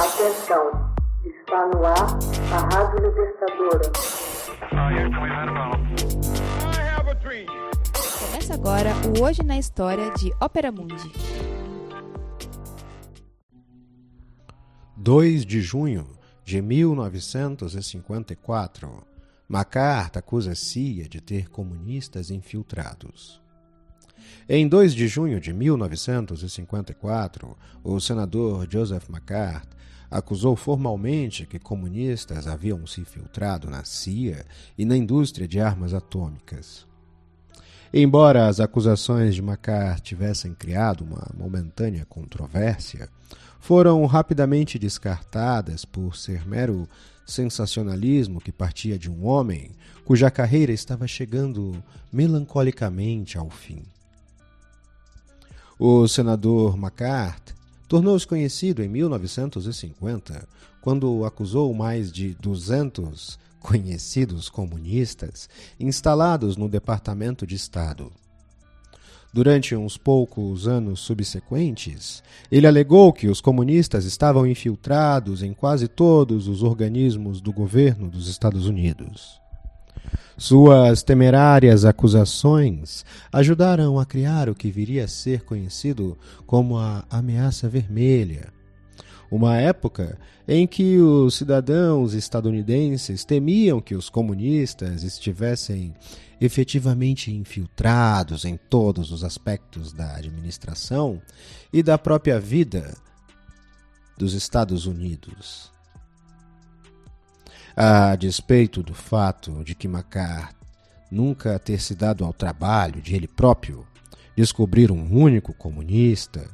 Atenção, está no ar a Rádio Libertadora. Começa agora o Hoje na História de Ópera Mundi. 2 de junho de 1954, MacArthur acusa CIA de ter comunistas infiltrados. Em 2 de junho de 1954, o senador Joseph MacArthur acusou formalmente que comunistas haviam se infiltrado na CIA e na indústria de armas atômicas. Embora as acusações de MacArthur tivessem criado uma momentânea controvérsia, foram rapidamente descartadas por ser mero sensacionalismo que partia de um homem cuja carreira estava chegando melancolicamente ao fim. O senador MacArthur tornou-se conhecido em 1950, quando acusou mais de 200 conhecidos comunistas instalados no Departamento de Estado. Durante uns poucos anos subsequentes, ele alegou que os comunistas estavam infiltrados em quase todos os organismos do governo dos Estados Unidos. Suas temerárias acusações ajudaram a criar o que viria a ser conhecido como a Ameaça Vermelha, uma época em que os cidadãos estadunidenses temiam que os comunistas estivessem efetivamente infiltrados em todos os aspectos da administração e da própria vida dos Estados Unidos. A despeito do fato de que Macar nunca ter se dado ao trabalho de ele próprio descobrir um único comunista,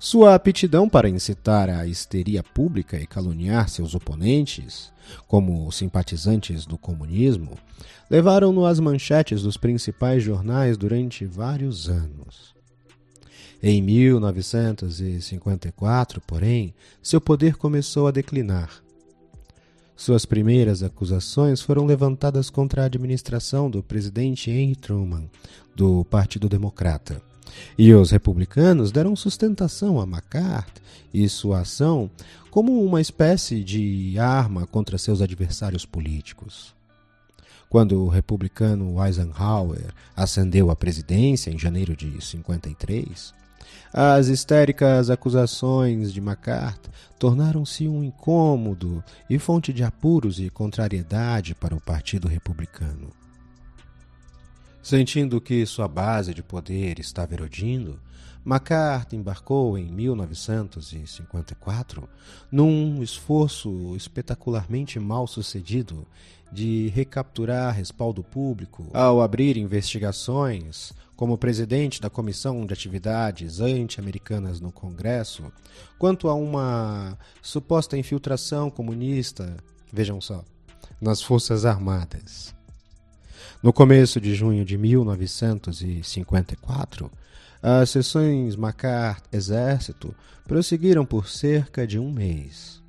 sua aptidão para incitar a histeria pública e caluniar seus oponentes, como simpatizantes do comunismo, levaram-no às manchetes dos principais jornais durante vários anos. Em 1954, porém, seu poder começou a declinar. Suas primeiras acusações foram levantadas contra a administração do presidente Henry Truman, do Partido Democrata. E os republicanos deram sustentação a McCarthy e sua ação como uma espécie de arma contra seus adversários políticos. Quando o republicano Eisenhower ascendeu à presidência em janeiro de 53, as histéricas acusações de McCarthy tornaram-se um incômodo e fonte de apuros e contrariedade para o Partido Republicano. Sentindo que sua base de poder estava erodindo, MacArthur embarcou em 1954 num esforço espetacularmente mal sucedido de recapturar respaldo público ao abrir investigações como presidente da Comissão de Atividades Anti-Americanas no Congresso quanto a uma suposta infiltração comunista, vejam só, nas Forças Armadas. No começo de junho de 1954, as sessões MacArthur-Exército prosseguiram por cerca de um mês.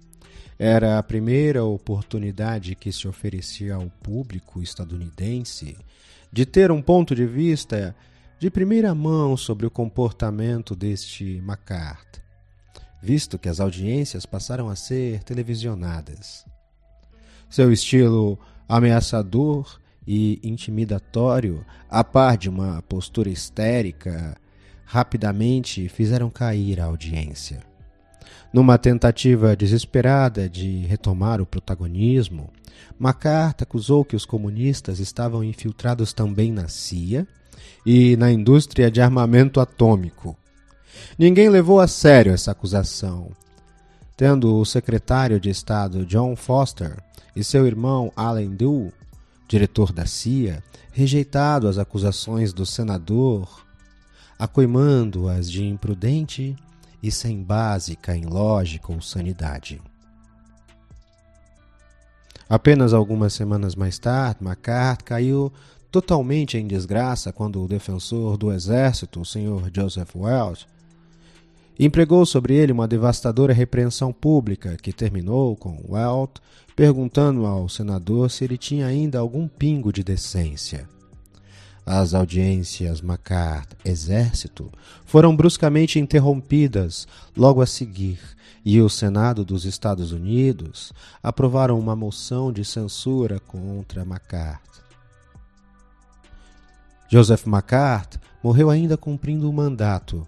Era a primeira oportunidade que se oferecia ao público estadunidense de ter um ponto de vista de primeira mão sobre o comportamento deste MacArthur, visto que as audiências passaram a ser televisionadas. Seu estilo ameaçador e intimidatório, a par de uma postura histérica, rapidamente fizeram cair a audiência. Numa tentativa desesperada de retomar o protagonismo, MacArthur acusou que os comunistas estavam infiltrados também na CIA e na indústria de armamento atômico. Ninguém levou a sério essa acusação, tendo o secretário de Estado John Foster e seu irmão Allen Dewey diretor da CIA, rejeitado as acusações do senador, acoimando-as de imprudente e sem básica em lógica ou sanidade. Apenas algumas semanas mais tarde, McCarthy caiu totalmente em desgraça quando o defensor do exército, o Sr. Joseph Welch, empregou sobre ele uma devastadora repreensão pública que terminou com Welt perguntando ao senador se ele tinha ainda algum pingo de decência. As audiências McCart Exército foram bruscamente interrompidas logo a seguir e o Senado dos Estados Unidos aprovaram uma moção de censura contra McCart. Joseph McCart morreu ainda cumprindo o mandato